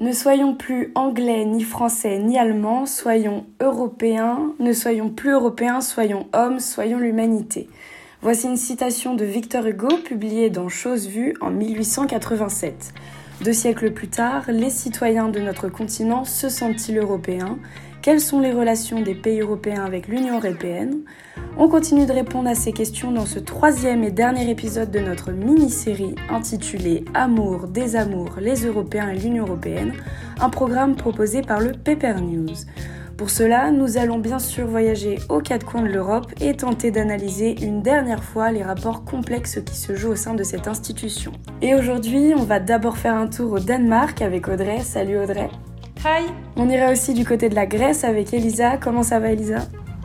Ne soyons plus anglais, ni français, ni allemands, soyons européens. Ne soyons plus européens, soyons hommes, soyons l'humanité. Voici une citation de Victor Hugo publiée dans Chose vue en 1887. Deux siècles plus tard, les citoyens de notre continent se sentent-ils européens? Quelles sont les relations des pays européens avec l'Union européenne On continue de répondre à ces questions dans ce troisième et dernier épisode de notre mini-série intitulée Amour, désamour, les Européens et l'Union européenne, un programme proposé par le Paper News. Pour cela, nous allons bien sûr voyager aux quatre coins de l'Europe et tenter d'analyser une dernière fois les rapports complexes qui se jouent au sein de cette institution. Et aujourd'hui, on va d'abord faire un tour au Danemark avec Audrey. Salut Audrey. Hi On ira aussi du côté de la Grèce avec Elisa. Comment ça va Elisa?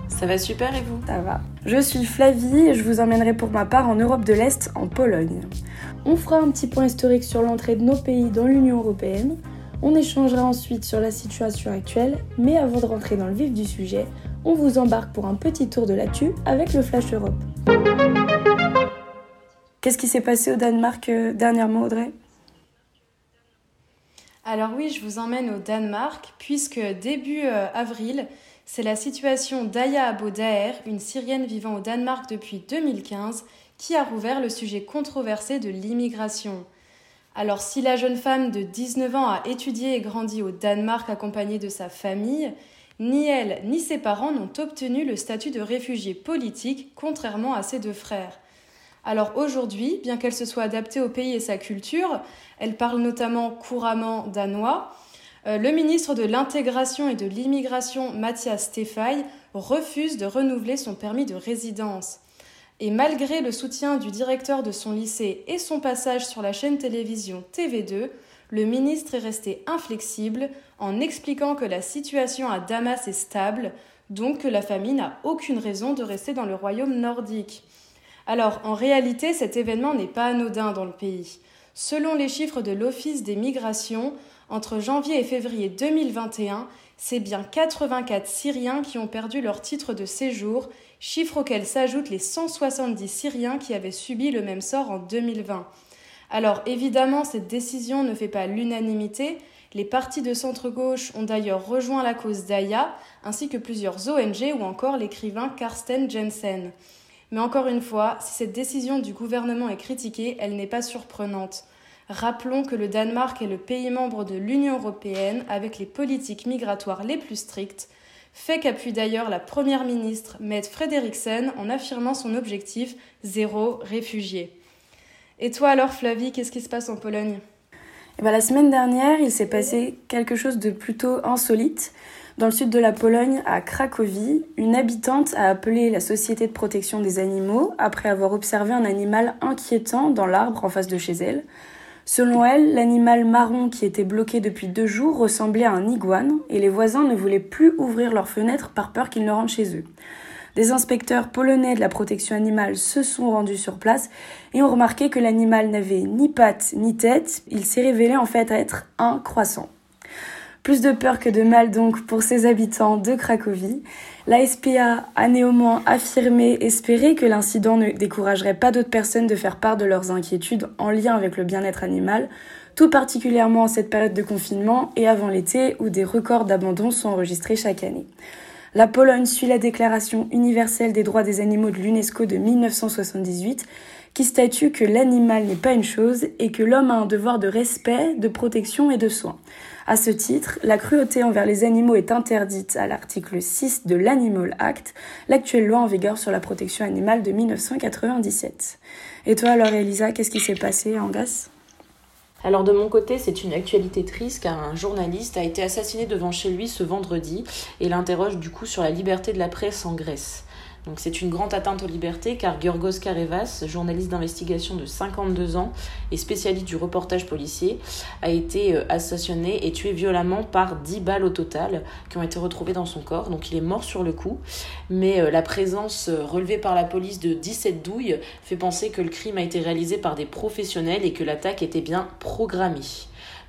Ça va super et vous? Ça va. Je suis Flavie et je vous emmènerai pour ma part en Europe de l'Est, en Pologne. On fera un petit point historique sur l'entrée de nos pays dans l'Union européenne. On échangera ensuite sur la situation actuelle, mais avant de rentrer dans le vif du sujet, on vous embarque pour un petit tour de l'actu avec le Flash Europe. Qu'est-ce qui s'est passé au Danemark euh, dernièrement, Audrey? Alors oui, je vous emmène au Danemark, puisque début euh, avril, c'est la situation d'Aya Abo une Syrienne vivant au Danemark depuis 2015, qui a rouvert le sujet controversé de l'immigration. Alors si la jeune femme de 19 ans a étudié et grandi au Danemark accompagnée de sa famille, ni elle ni ses parents n'ont obtenu le statut de réfugié politique, contrairement à ses deux frères. Alors aujourd'hui, bien qu'elle se soit adaptée au pays et sa culture, elle parle notamment couramment danois, euh, le ministre de l'Intégration et de l'Immigration, Mathias Stefay, refuse de renouveler son permis de résidence. Et malgré le soutien du directeur de son lycée et son passage sur la chaîne télévision TV2, le ministre est resté inflexible en expliquant que la situation à Damas est stable, donc que la famille n'a aucune raison de rester dans le royaume nordique. Alors, en réalité, cet événement n'est pas anodin dans le pays. Selon les chiffres de l'Office des migrations, entre janvier et février 2021, c'est bien 84 Syriens qui ont perdu leur titre de séjour, chiffre auquel s'ajoutent les 170 Syriens qui avaient subi le même sort en 2020. Alors évidemment, cette décision ne fait pas l'unanimité. Les partis de centre-gauche ont d'ailleurs rejoint la cause d'Aya, ainsi que plusieurs ONG ou encore l'écrivain Karsten Jensen. Mais encore une fois, si cette décision du gouvernement est critiquée, elle n'est pas surprenante. Rappelons que le Danemark est le pays membre de l'Union européenne avec les politiques migratoires les plus strictes, fait qu'appuie d'ailleurs la Première ministre Mette Frederiksen en affirmant son objectif zéro réfugié. Et toi alors Flavie, qu'est-ce qui se passe en Pologne? Eh ben, La semaine dernière, il s'est passé quelque chose de plutôt insolite. Dans le sud de la Pologne, à Cracovie, une habitante a appelé la Société de protection des animaux après avoir observé un animal inquiétant dans l'arbre en face de chez elle. Selon elle, l'animal marron qui était bloqué depuis deux jours ressemblait à un iguane et les voisins ne voulaient plus ouvrir leurs fenêtres par peur qu'il ne rentre chez eux. Des inspecteurs polonais de la protection animale se sont rendus sur place et ont remarqué que l'animal n'avait ni pattes ni tête, il s'est révélé en fait être un croissant. Plus de peur que de mal donc pour ces habitants de Cracovie. La SPA a néanmoins affirmé espérer que l'incident ne découragerait pas d'autres personnes de faire part de leurs inquiétudes en lien avec le bien-être animal, tout particulièrement en cette période de confinement et avant l'été où des records d'abandon sont enregistrés chaque année. La Pologne suit la Déclaration universelle des droits des animaux de l'UNESCO de 1978 qui statue que l'animal n'est pas une chose et que l'homme a un devoir de respect, de protection et de soin. À ce titre, la cruauté envers les animaux est interdite à l'article 6 de l'Animal Act, l'actuelle loi en vigueur sur la protection animale de 1997. Et toi alors Elisa, qu'est-ce qui s'est passé en Grèce? Alors de mon côté, c'est une actualité triste car un journaliste a été assassiné devant chez lui ce vendredi et l'interroge du coup sur la liberté de la presse en Grèce. Donc c'est une grande atteinte aux libertés car Giorgos Karevas, journaliste d'investigation de 52 ans et spécialiste du reportage policier, a été euh, assassiné et tué violemment par 10 balles au total qui ont été retrouvées dans son corps. Donc il est mort sur le coup, mais euh, la présence euh, relevée par la police de 17 douilles fait penser que le crime a été réalisé par des professionnels et que l'attaque était bien programmée.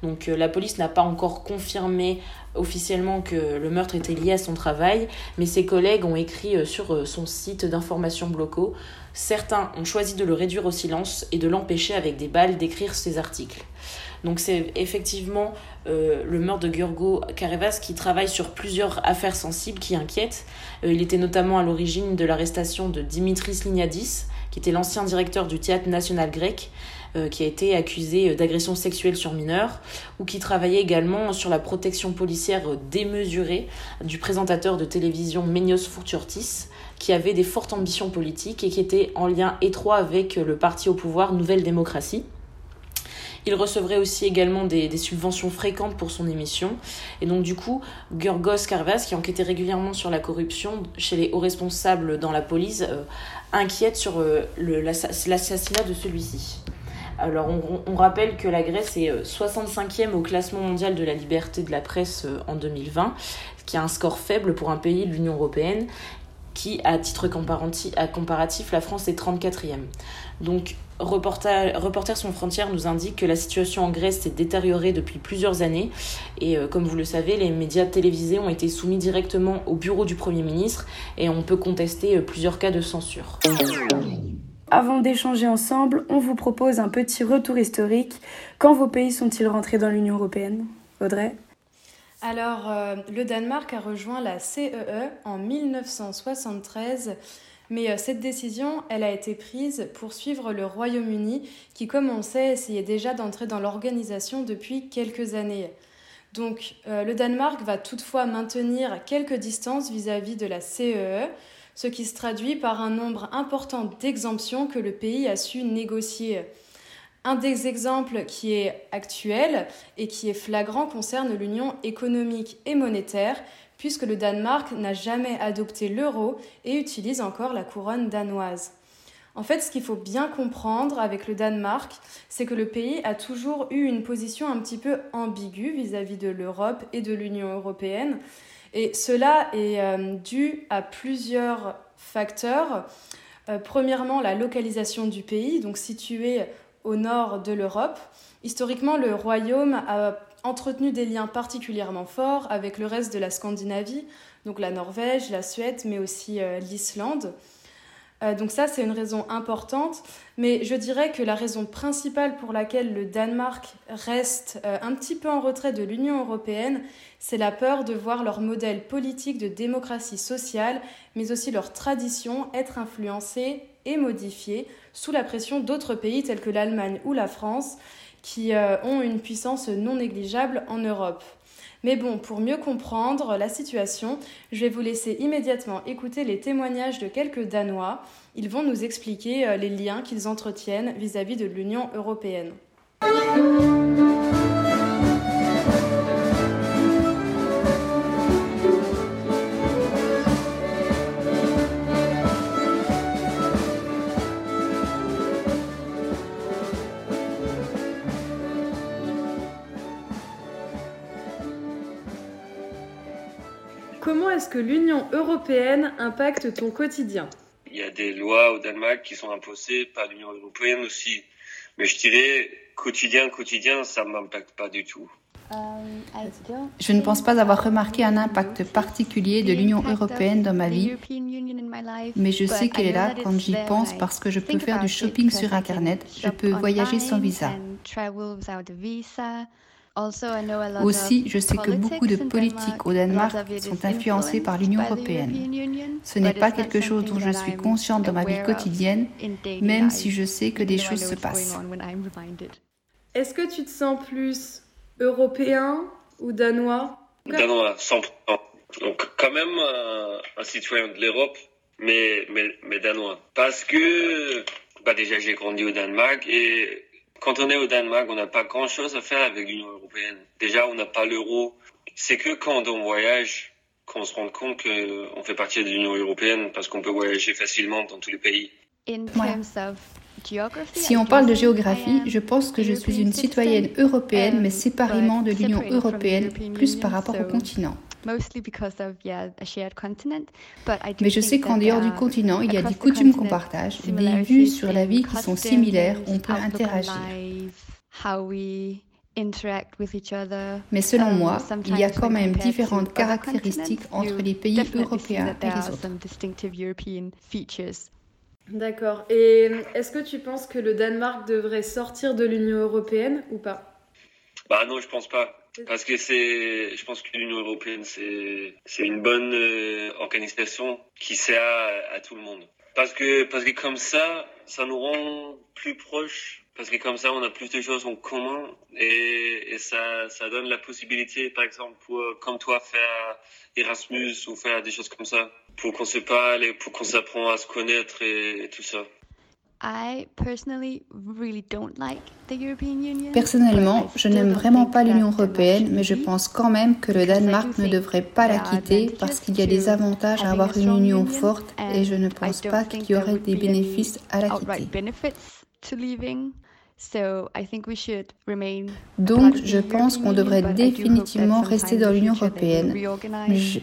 Donc la police n'a pas encore confirmé officiellement que le meurtre était lié à son travail, mais ses collègues ont écrit euh, sur euh, son site d'information blocaux. Certains ont choisi de le réduire au silence et de l'empêcher avec des balles d'écrire ses articles. Donc c'est effectivement euh, le meurtre de Giorgo Carevas qui travaille sur plusieurs affaires sensibles qui inquiètent. Il était notamment à l'origine de l'arrestation de Dimitris Lignadis, qui était l'ancien directeur du théâtre national grec, qui a été accusé d'agression sexuelle sur mineurs, ou qui travaillait également sur la protection policière démesurée du présentateur de télévision Ménios Fourturtis, qui avait des fortes ambitions politiques et qui était en lien étroit avec le parti au pouvoir Nouvelle Démocratie. Il recevrait aussi également des, subventions fréquentes pour son émission. Et donc, du coup, Gurgos Carvas, qui enquêtait régulièrement sur la corruption chez les hauts responsables dans la police, euh, inquiète sur euh, l'assassinat de celui-ci. Alors, on, rappelle que la Grèce est 65e euh, au classement mondial de la liberté de la presse en 2020, qui a un score faible pour un pays de l'Union européenne, qui, à titre comparatif, la France est 34e. Donc, Reporter, Reporters sans frontières nous indique que la situation en Grèce s'est détériorée depuis plusieurs années et euh, comme vous le savez, les médias télévisés ont été soumis directement au bureau du Premier ministre et on peut contester euh, plusieurs cas de censure. Avant d'échanger ensemble, on vous propose un petit retour historique. Quand vos pays sont-ils rentrés dans l'Union européenne? Audrey? Alors, euh, le Danemark a rejoint la CEE e en 1973, mais euh, cette décision, elle a été prise pour suivre le Royaume-Uni, qui, comme on sait, essayait déjà d'entrer dans l'organisation depuis quelques années. Donc, euh, le Danemark va toutefois maintenir quelques distances vis-à-vis -vis de la CEE, e, ce qui se traduit par un nombre important d'exemptions que le pays a su négocier. Un des exemples qui est actuel et qui est flagrant concerne l'union économique et monétaire, puisque le Danemark n'a jamais adopté l'euro et utilise encore la couronne danoise. En fait, ce qu'il faut bien comprendre avec le Danemark, c'est que le pays a toujours eu une position un petit peu ambiguë vis-à-vis de l'Europe et de l'Union européenne. Et cela est euh, dû à plusieurs facteurs. Euh, premièrement, la localisation du pays, donc situé au nord de l'Europe. Historiquement, le royaume a entretenu des liens particulièrement forts avec le reste de la Scandinavie, donc la Norvège, la Suède, mais aussi euh, l'Islande. Euh, donc ça, c'est une raison importante, mais je dirais que la raison principale pour laquelle le Danemark reste euh, un petit peu en retrait de l'Union européenne, c'est la peur de voir leur modèle politique de démocratie sociale, mais aussi leur tradition être influencée et modifiée sous la pression d'autres pays tels que l'Allemagne ou la France, qui euh, ont une puissance non négligeable en Europe. Mais bon, pour mieux comprendre la situation, je vais vous laisser immédiatement écouter les témoignages de quelques Danois. Ils vont nous expliquer euh, les liens qu'ils entretiennent vis-à-vis -vis de l'Union européenne. Comment est-ce que l'Union européenne impacte ton quotidien? Il y a des lois au Danemark qui sont imposées par l'Union européenne aussi. Mais je dirais, quotidien, quotidien, ça ne m'impacte pas du tout. Je ne pense pas avoir remarqué un impact particulier de l'Union européenne dans ma vie, mais je sais qu'elle est là quand j'y pense parce que je peux faire du shopping sur Internet, je peux voyager sans visa. Aussi, je sais que beaucoup de politiques au Danemark sont influencées par l'Union européenne. Ce n'est pas quelque chose dont je suis consciente dans ma vie quotidienne, même si je sais que des choses se passent. Est-ce que tu te sens plus européen ou danois? Danois, 100%. Donc quand même euh, un citoyen de l'Europe, mais, mais, mais danois. Parce que bah déjà j'ai grandi au Danemark et quand on est au Danemark, on n'a pas grand-chose à faire avec l'Union européenne. Déjà, on n'a pas l'euro. C'est que quand on voyage qu'on se rend compte qu'on fait partie de l'Union européenne parce qu'on peut voyager facilement dans tous les pays. Si on parle de géographie, je pense que je suis une citoyenne européenne, mais séparément de l'Union européenne, plus par rapport au continent. Mais je sais qu'en dehors du continent, il y a des coutumes qu'on partage, des vues sur la vie qui sont similaires, on peut interagir. Mais selon um, moi, il y a quand même différentes caractéristiques entre les pays européens et les autres. D'accord. Et est-ce que tu penses que le Danemark devrait sortir de l'Union européenne ou pas? Bah non, je pense pas. Parce que c'est, je pense que l'Union européenne, c'est, c'est une bonne euh, organisation qui sert à, tout le monde. Parce que, parce que comme ça, ça nous rend plus proches. Parce que comme ça, on a plus de choses en commun et, et ça, ça donne la possibilité, par exemple, pour, comme toi, faire Erasmus ou faire des choses comme ça, pour qu'on se parle et pour qu'on s'apprend à se connaître et tout ça. Personnellement, je n'aime vraiment pas l'Union européenne, mais je pense quand même que le Danemark ne devrait pas la quitter parce qu'il y a des avantages à avoir une union forte et je ne pense pas qu'il y aurait des bénéfices à la quitter. Donc, je pense qu'on devrait définitivement rester dans l'Union européenne.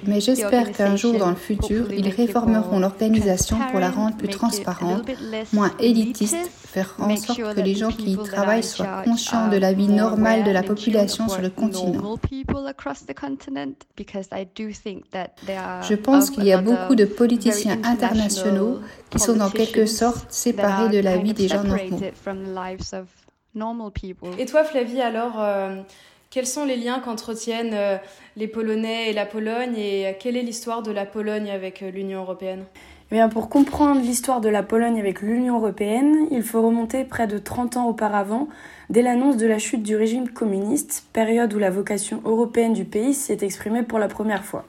Mais j'espère qu'un jour dans le futur, ils réformeront l'organisation pour la rendre plus transparente, moins élitiste, faire en sorte que les gens qui y travaillent soient conscients de la vie normale de la population sur le continent. Je pense qu'il y a beaucoup de politiciens internationaux qui sont en quelque sorte séparés de la vie des gens normaux. Et toi, Flavie, alors, euh, quels sont les liens qu'entretiennent euh, les Polonais et la Pologne et quelle est l'histoire de la Pologne avec euh, l'Union européenne? Pour comprendre l'histoire de la Pologne avec l'Union européenne, il faut remonter près de 30 ans auparavant, dès l'annonce de la chute du régime communiste, période où la vocation européenne du pays s'est exprimée pour la première fois.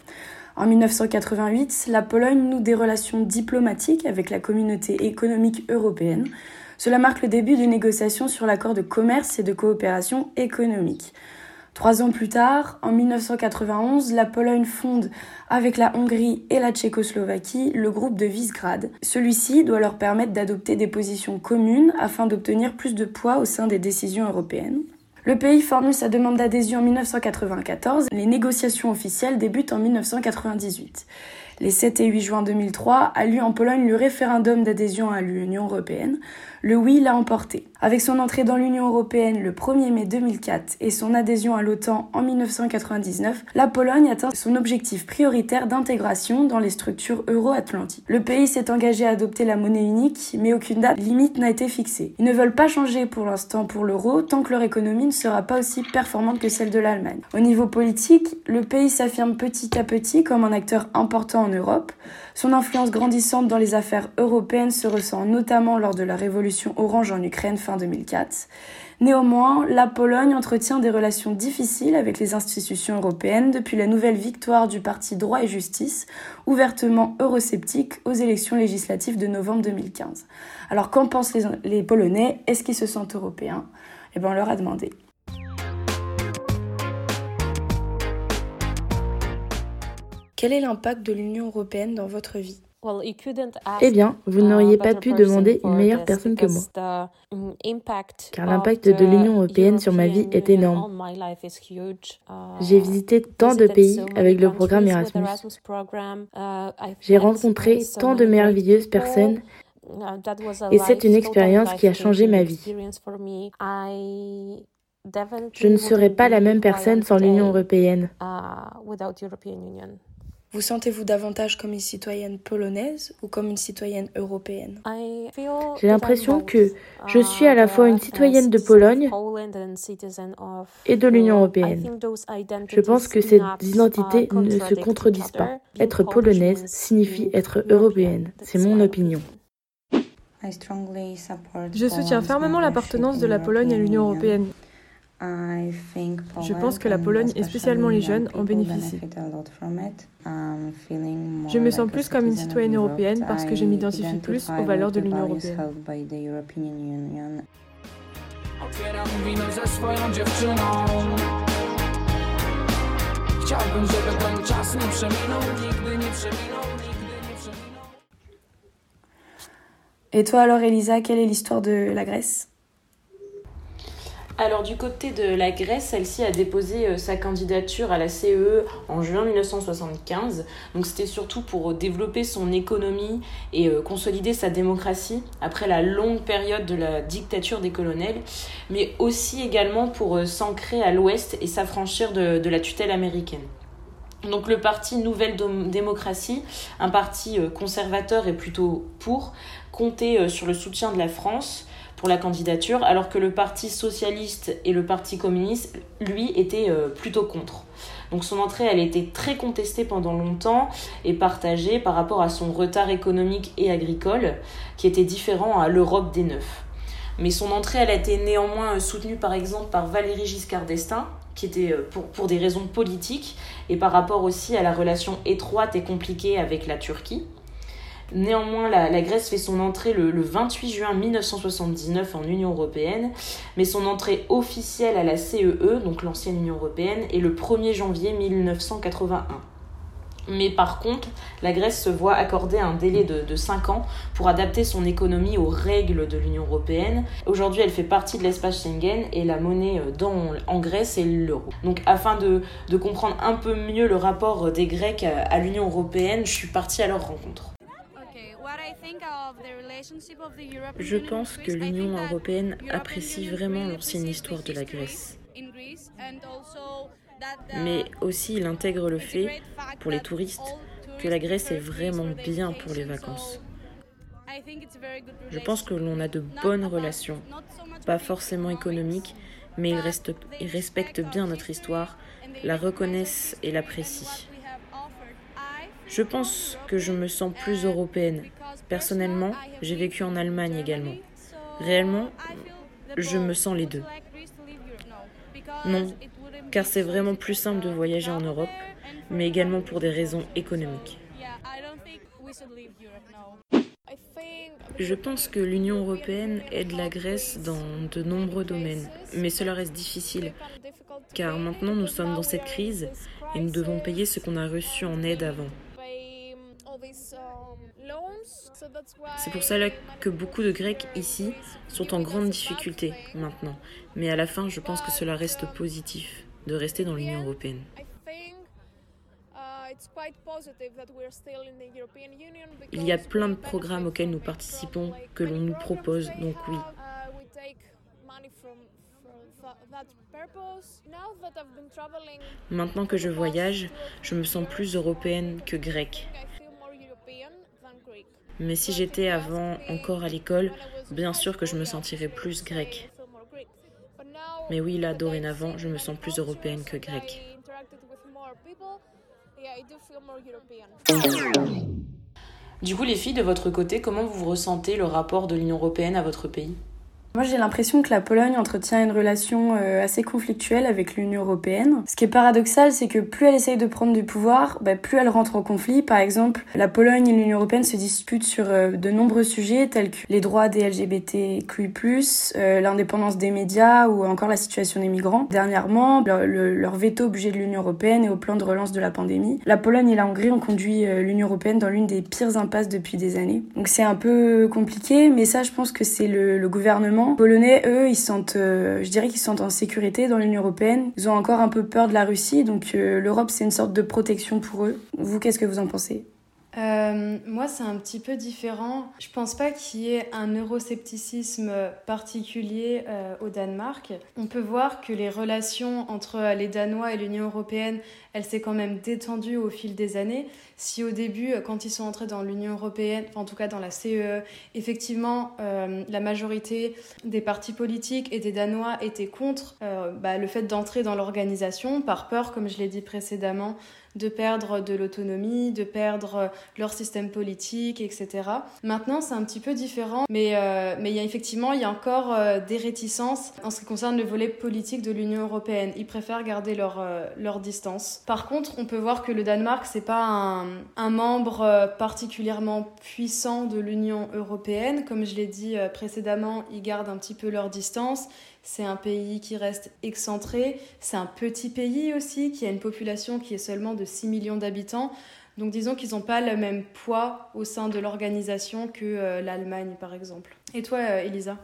En 1988, la Pologne noue des relations diplomatiques avec la communauté économique européenne, cela marque le début d'une négociation sur l'accord de commerce et de coopération économique. Trois ans plus tard, en 1991, la Pologne fonde, avec la Hongrie et la Tchécoslovaquie, le groupe de Visegrad. Celui-ci doit leur permettre d'adopter des positions communes afin d'obtenir plus de poids au sein des décisions européennes. Le pays formule sa demande d'adhésion en 1994. Les négociations officielles débutent en 1998. Les 7 et 8 juin 2003 a lieu en Pologne le référendum d'adhésion à l'Union européenne. Le oui l'a emporté. Avec son entrée dans l'Union européenne le 1er mai 2004 et son adhésion à l'OTAN en 1999, la Pologne atteint son objectif prioritaire d'intégration dans les structures euro-atlantiques. Le pays s'est engagé à adopter la monnaie unique, mais aucune date limite n'a été fixée. Ils ne veulent pas changer pour l'instant pour l'euro tant que leur économie ne sera pas aussi performante que celle de l'Allemagne. Au niveau politique, le pays s'affirme petit à petit comme un acteur important en Europe. Son influence grandissante dans les affaires européennes se ressent notamment lors de la révolution orange en Ukraine fin 2004. Néanmoins, la Pologne entretient des relations difficiles avec les institutions européennes depuis la nouvelle victoire du parti Droit et Justice, ouvertement eurosceptique aux élections législatives de novembre 2015. Alors qu'en pensent les, Polonais? Est-ce qu'ils se sentent européens? Eh bien, on leur a demandé. Quel est l'impact de l'Union européenne dans votre vie? Eh bien, vous n'auriez pas pu demander une meilleure personne que moi, car l'impact de l'Union européenne sur ma vie est énorme. Uh, J'ai visité tant de pays avec le programme Erasmus. Uh, J'ai rencontré tant de merveilleuses personnes uh, et c'est une expérience qui a changé ma vie. Je ne serais pas la même personne sans l'Union européenne. Vous sentez-vous davantage comme une citoyenne polonaise ou comme une citoyenne européenne? J'ai l'impression que je suis à la fois une citoyenne de Pologne et de l'Union européenne. Je pense que ces identités ne se contredisent pas. Être polonaise signifie être européenne. C'est mon opinion. Je soutiens fermement l'appartenance de la Pologne à l'Union européenne. Je pense que la Pologne et spécialement les jeunes en bénéficient. Je me sens plus comme une citoyenne européenne parce que je m'identifie plus aux valeurs de l'Union européenne. Et toi alors Elisa, quelle est l'histoire de la Grèce? Alors du côté de la Grèce, celle-ci a déposé euh, sa candidature à la CE en juin 1975. Donc c'était surtout pour euh, développer son économie et euh, consolider sa démocratie après la longue période de la dictature des colonels, mais aussi également pour s'ancrer à l'ouest et s'affranchir de, de la tutelle américaine. Donc le parti Nouvelle Démocratie, un parti conservateur et plutôt pour, comptait sur le soutien de la France pour la candidature, alors que le Parti socialiste et le Parti communiste, lui, étaient plutôt contre. Donc son entrée, elle été très contestée pendant longtemps et partagée par rapport à son retard économique et agricole, qui était différent à l'Europe des Neufs. Mais son entrée, elle a été néanmoins soutenue par exemple par Valéry Giscard d'Estaing, qui était euh, pour, pour des raisons politiques et par rapport aussi à la relation étroite et compliquée avec la Turquie. Néanmoins, la, Grèce fait son entrée le, 28 juin 1979 en Union européenne, mais son entrée officielle à la CEE, e, donc l'ancienne Union européenne, est le 1er janvier 1981. Mais par contre, la Grèce se voit accorder un délai de, 5 ans pour adapter son économie aux règles de l'Union européenne. Aujourd'hui, elle fait partie de l'espace Schengen et la monnaie euh, dans, en Grèce est l'euro. Donc afin de, de, comprendre un peu mieux le rapport des Grecs à l'Union européenne, je suis partie à leur rencontre. Je pense que l'Union européenne apprécie vraiment l'ancienne histoire de la Grèce. Mais aussi il intègre le fait, pour les touristes, que la Grèce est vraiment bien pour les vacances. Je pense que l'on a de bonnes relations, pas forcément économiques, mais ils, ils respectent bien notre histoire, la reconnaissent et l'apprécient. Je pense que je me sens plus européenne. Personnellement, j'ai vécu en Allemagne également. Réellement, je me sens les deux. Non, car c'est vraiment plus simple de voyager en Europe, mais également pour des raisons économiques. Je pense que l'Union européenne aide la Grèce dans de nombreux domaines, mais cela reste difficile, car maintenant nous sommes dans cette crise et nous devons payer ce qu'on a reçu en aide avant. C'est pour cela que beaucoup de Grecs ici sont en grande difficulté maintenant. Mais à la fin, je pense que cela reste positif de rester dans l'Union européenne. Il y a plein de programmes auxquels nous participons, que l'on nous propose, donc oui. Maintenant que je voyage, je me sens plus européenne que grecque. Mais si j'étais avant encore à l'école, bien sûr que je me sentirais plus grecque. Mais oui, là, dorénavant, je me sens plus européenne que grecque. Du coup, les filles, de votre côté, comment vous ressentez le rapport de l'Union européenne à votre pays? Moi, j'ai l'impression que la Pologne entretient une relation euh, assez conflictuelle avec l'Union européenne. Ce qui est paradoxal, c'est que plus elle essaye de prendre du pouvoir, bah, plus elle rentre en conflit. Par exemple, la Pologne et l'Union européenne se disputent sur euh, de nombreux sujets tels que les droits des LGBTQI+, euh, l'indépendance des médias ou encore la situation des migrants. Dernièrement, leur veto au budget de l'Union européenne et au plan de relance de la pandémie. La Pologne et la Hongrie ont conduit l'Union européenne dans l'une des pires impasses depuis des années. Donc c'est un peu compliqué, mais ça, je pense que c'est le, le gouvernement Polonais, eux, ils sentent, euh, je dirais qu'ils sentent en sécurité dans l'Union européenne. Ils ont encore un peu peur de la Russie, donc euh, l'Europe, c'est une sorte de protection pour eux. Vous, qu'est-ce que vous en pensez? Euh, moi, c'est un petit peu différent. Je pense pas qu'il y ait un euroscepticisme particulier au Danemark. On peut voir que les relations entre les Danois et l'Union européenne, elle s'est quand même détendue au fil des années. Si au début, quand ils sont entrés dans l'Union européenne, en tout cas dans la CEE, e, effectivement, euh, la majorité des partis politiques et des Danois étaient contre bah, le fait d'entrer dans l'organisation par peur, comme je l'ai dit précédemment, de perdre de l'autonomie, de perdre leur système politique, etc. Maintenant, c'est un petit peu différent, mais euh, mais y a effectivement il y a encore euh, des réticences en ce qui concerne le volet politique de l'Union européenne. Ils préfèrent garder leur euh, leur distance. Par contre, on peut voir que le Danemark c'est pas un, un membre particulièrement puissant de l'Union européenne, comme je l'ai dit précédemment, ils gardent un petit peu leur distance. C'est un pays qui reste excentré. C'est un petit pays aussi qui a une population qui est seulement de 6 millions d'habitants. Donc disons qu'ils n'ont pas le même poids au sein de l'organisation que euh, l'Allemagne par exemple. Et toi euh, Elisa?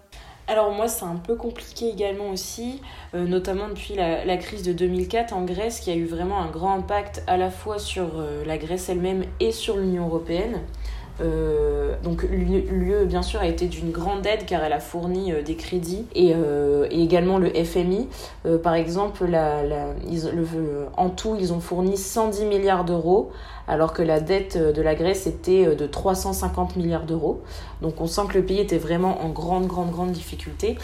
Alors moi c'est un peu compliqué également aussi, euh, notamment depuis la, la, crise de 2004 en Grèce qui a eu vraiment un grand impact à la fois sur la Grèce elle-même et sur l'Union européenne. Euh, donc l'UE bien sûr a été d'une grande aide car elle a fourni euh, des crédits et, euh, également le FMI. par exemple, en tout ils ont fourni 110 milliards d'euros alors que la dette de la Grèce était de 350 milliards d'euros. Donc on sent que le pays était vraiment en grande grande grande difficulté.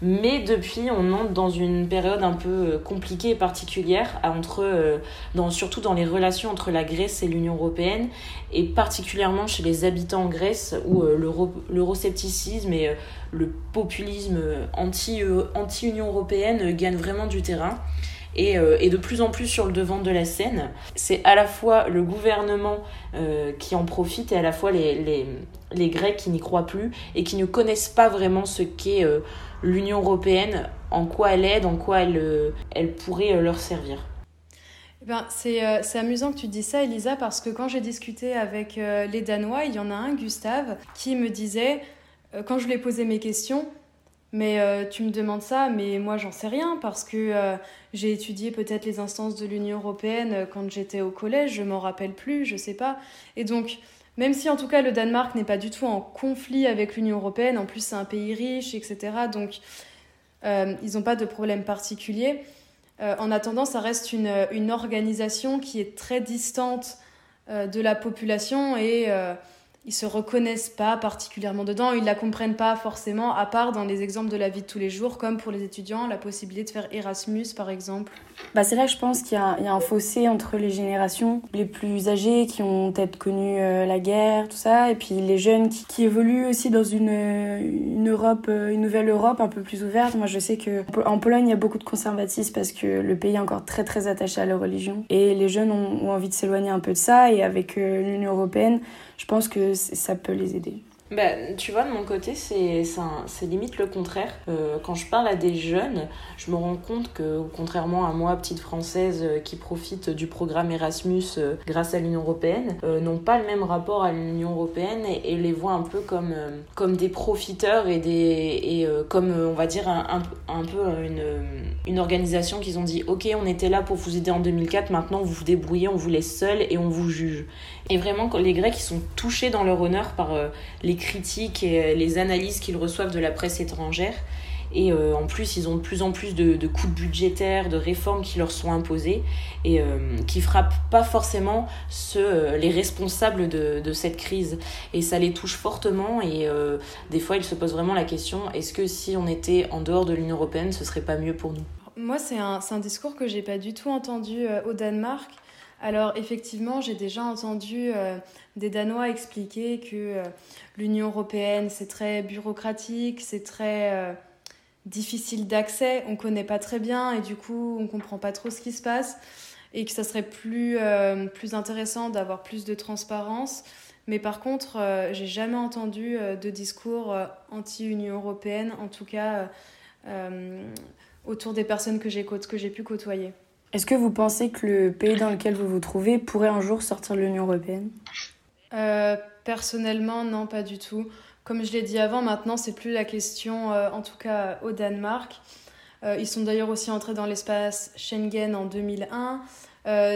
Mais depuis, on entre dans une période un peu euh, compliquée et particulière, entre, euh, dans, surtout dans les relations entre la Grèce et l'Union européenne, et particulièrement chez les habitants en Grèce, où euh, l'euroscepticisme et le populisme anti-Union européenne gagnent vraiment du terrain. Et, et, de plus en plus sur le devant de la scène. C'est à la fois le gouvernement qui en profite et à la fois les, les, les Grecs qui n'y croient plus et qui ne connaissent pas vraiment ce qu'est l'Union européenne, en quoi elle aide, en quoi elle, euh, elle pourrait euh, leur servir. Eh ben, euh, c'est amusant que tu dis ça, Elisa, parce que quand j'ai discuté avec les Danois, il y en a un, Gustave, qui me disait, quand je lui ai posé mes questions, mais tu me demandes ça, mais moi j'en sais rien, parce que j'ai étudié peut-être les instances de l'Union européenne quand j'étais au collège, je m'en rappelle plus, je sais pas. Et donc, même si en tout cas le Danemark n'est pas du tout en conflit avec l'Union européenne, en plus c'est un pays riche, etc. Donc euh, ils n'ont pas de problème particulier. Euh, en attendant, ça reste une, une, organisation qui est très distante euh, de la population et ils se reconnaissent pas particulièrement dedans, ils la comprennent pas forcément, à part dans les exemples de la vie de tous les jours, comme pour les étudiants, la possibilité de faire Erasmus par exemple. Bah c'est là que je pense qu'il y, a un fossé entre les générations, les plus âgés qui ont peut-être connu euh, la guerre, tout ça, et puis les jeunes qui, évoluent aussi dans une, Europe, euh, une nouvelle Europe un peu plus ouverte. Moi je sais que en Pologne il y a beaucoup de conservatisme parce que le pays est encore très très attaché à la religion, et les jeunes ont, ont envie de s'éloigner un peu de ça, et avec euh, l'Union européenne, je pense que ça peut les aider. Bah, tu vois, de mon côté, c'est limite le contraire. Euh, quand je parle à des jeunes, je me rends compte que, contrairement à moi, petite française euh, qui profite du programme Erasmus euh, grâce à l'Union européenne, n'ont pas le même rapport à l'Union européenne et, les voient un peu comme, comme des profiteurs et, des, et comme, on va dire, un, un, peu une, une organisation qu'ils ont dit Ok, on était là pour vous aider en 2004, maintenant vous vous débrouillez, on vous laisse seul et on vous juge. Et vraiment, les Grecs, ils sont touchés dans leur honneur par les critiques et euh, les analyses qu'ils reçoivent de la presse étrangère. Et euh, en plus, ils ont de plus en plus de, de, budgétaires, de réformes qui leur sont imposées et euh, qui frappent pas forcément ceux, les responsables de, de, cette crise. Et ça les touche fortement et des fois, ils se posent vraiment la question est-ce que si on était en dehors de l'Union européenne, ce serait pas mieux pour nous? Moi, c'est un, un, discours que j'ai pas du tout entendu au Danemark. Alors effectivement, j'ai déjà entendu euh, des Danois expliquer que euh, l'Union européenne, c'est très bureaucratique, c'est très euh, difficile d'accès, on ne connaît pas très bien et du coup, on ne comprend pas trop ce qui se passe et que ça serait plus, plus intéressant d'avoir plus de transparence. Mais par contre, j'ai jamais entendu de discours anti-Union européenne, en tout cas autour des personnes que j'ai pu côtoyer. Est-ce que vous pensez que le pays dans lequel vous vous trouvez pourrait un jour sortir de l'Union européenne? Euh, Personnellement, non, pas du tout. Comme je l'ai dit avant, maintenant, c'est plus la question, euh, en tout cas au Danemark. Euh, ils sont d'ailleurs aussi entrés dans l'espace Schengen en 2001.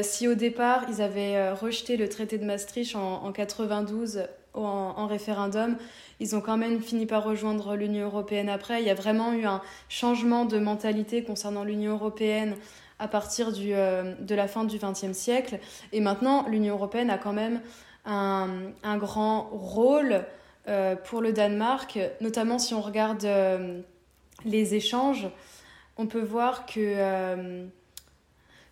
si au départ, ils avaient rejeté le traité de Maastricht en, en 92 en, en, référendum, ils ont quand même fini par rejoindre l'Union européenne après. Il y a vraiment eu un changement de mentalité concernant l'Union européenne à partir du, euh, de la fin du XXe siècle. Et maintenant, l'Union européenne a quand même un, un grand rôle euh, pour le Danemark, notamment si on regarde euh, les échanges. On peut voir que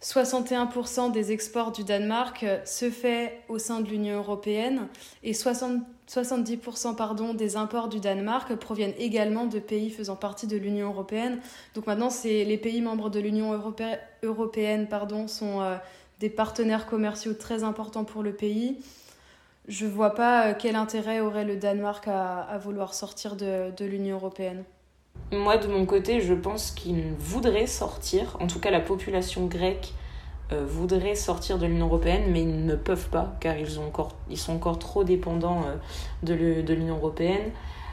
61% des exports du Danemark se fait au sein de l'Union européenne et 60 70% pardon, des imports du Danemark proviennent également de pays faisant partie de l'Union européenne. Donc maintenant, c'est les pays membres de l'Union européenne sont euh, des partenaires commerciaux très importants pour le pays. Je ne vois pas euh, quel intérêt aurait le Danemark à, vouloir sortir de l'Union européenne. Moi, de mon côté, je pense qu'il voudrait sortir, en tout cas la population grecque euh, voudraient sortir de l'Union européenne, mais ils ne peuvent pas, car ils sont encore trop dépendants euh, de l'Union européenne.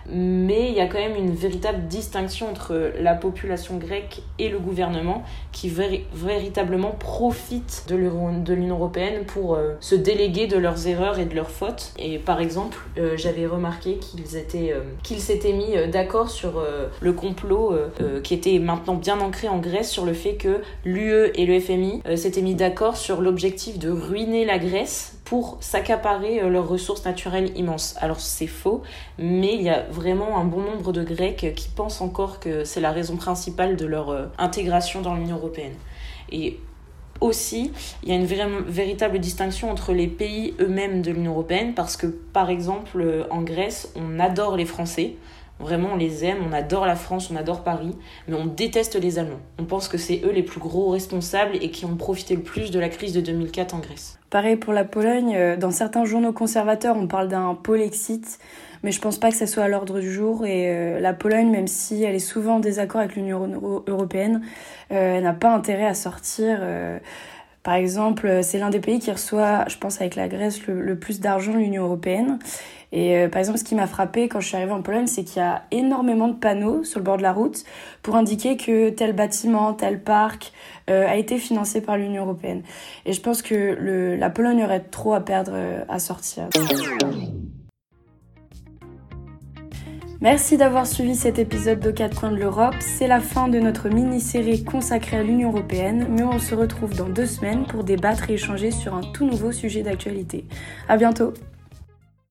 Mais il y a quand même une véritable distinction entre la population grecque et le gouvernement qui véritablement profitent de l'Union européenne pour euh, se déléguer de leurs erreurs et de leurs fautes. Et par exemple, euh, j'avais remarqué qu'ils étaient euh, qu'ils s'étaient mis d'accord sur le complot qui était maintenant bien ancré en Grèce sur le fait que l'UE et le FMI s'étaient mis d'accord sur l'objectif de ruiner la Grèce pour s'accaparer leurs ressources naturelles immenses. Alors c'est faux, mais il y a vraiment un bon nombre de Grecs qui pensent encore que c'est la raison principale de leur intégration dans l'Union européenne. Et aussi, il y a une véritable distinction entre les pays eux-mêmes de l'Union européenne parce que, par exemple, euh, en Grèce, on adore les Français. Vraiment, on les aime, on adore la France, on adore Paris, mais on déteste les Allemands. On pense que c'est eux les plus gros responsables et qui ont profité le plus de la crise de 2004 en Grèce. Pareil pour la Pologne, euh, dans certains journaux conservateurs, on parle d'un polexit, mais je pense pas que ça soit à l'ordre du jour. Et euh, la Pologne, même si elle est souvent en désaccord avec l'Union européenne, euh, n'a pas intérêt à sortir. Euh, par exemple, c'est l'un des pays qui reçoit, je pense avec la Grèce, le, plus d'argent de l'Union européenne. Et par exemple, ce qui m'a frappé quand je suis arrivée en Pologne, c'est qu'il y a énormément de panneaux sur le bord de la route pour indiquer que tel bâtiment, tel parc a été financé par l'Union européenne. Et je pense que la Pologne aurait trop à perdre à sortir. Merci d'avoir suivi cet épisode de 4 coins de l'Europe. C'est la fin de notre mini-série consacrée à l'Union européenne, mais on se retrouve dans deux semaines pour débattre et échanger sur un tout nouveau sujet d'actualité. À bientôt!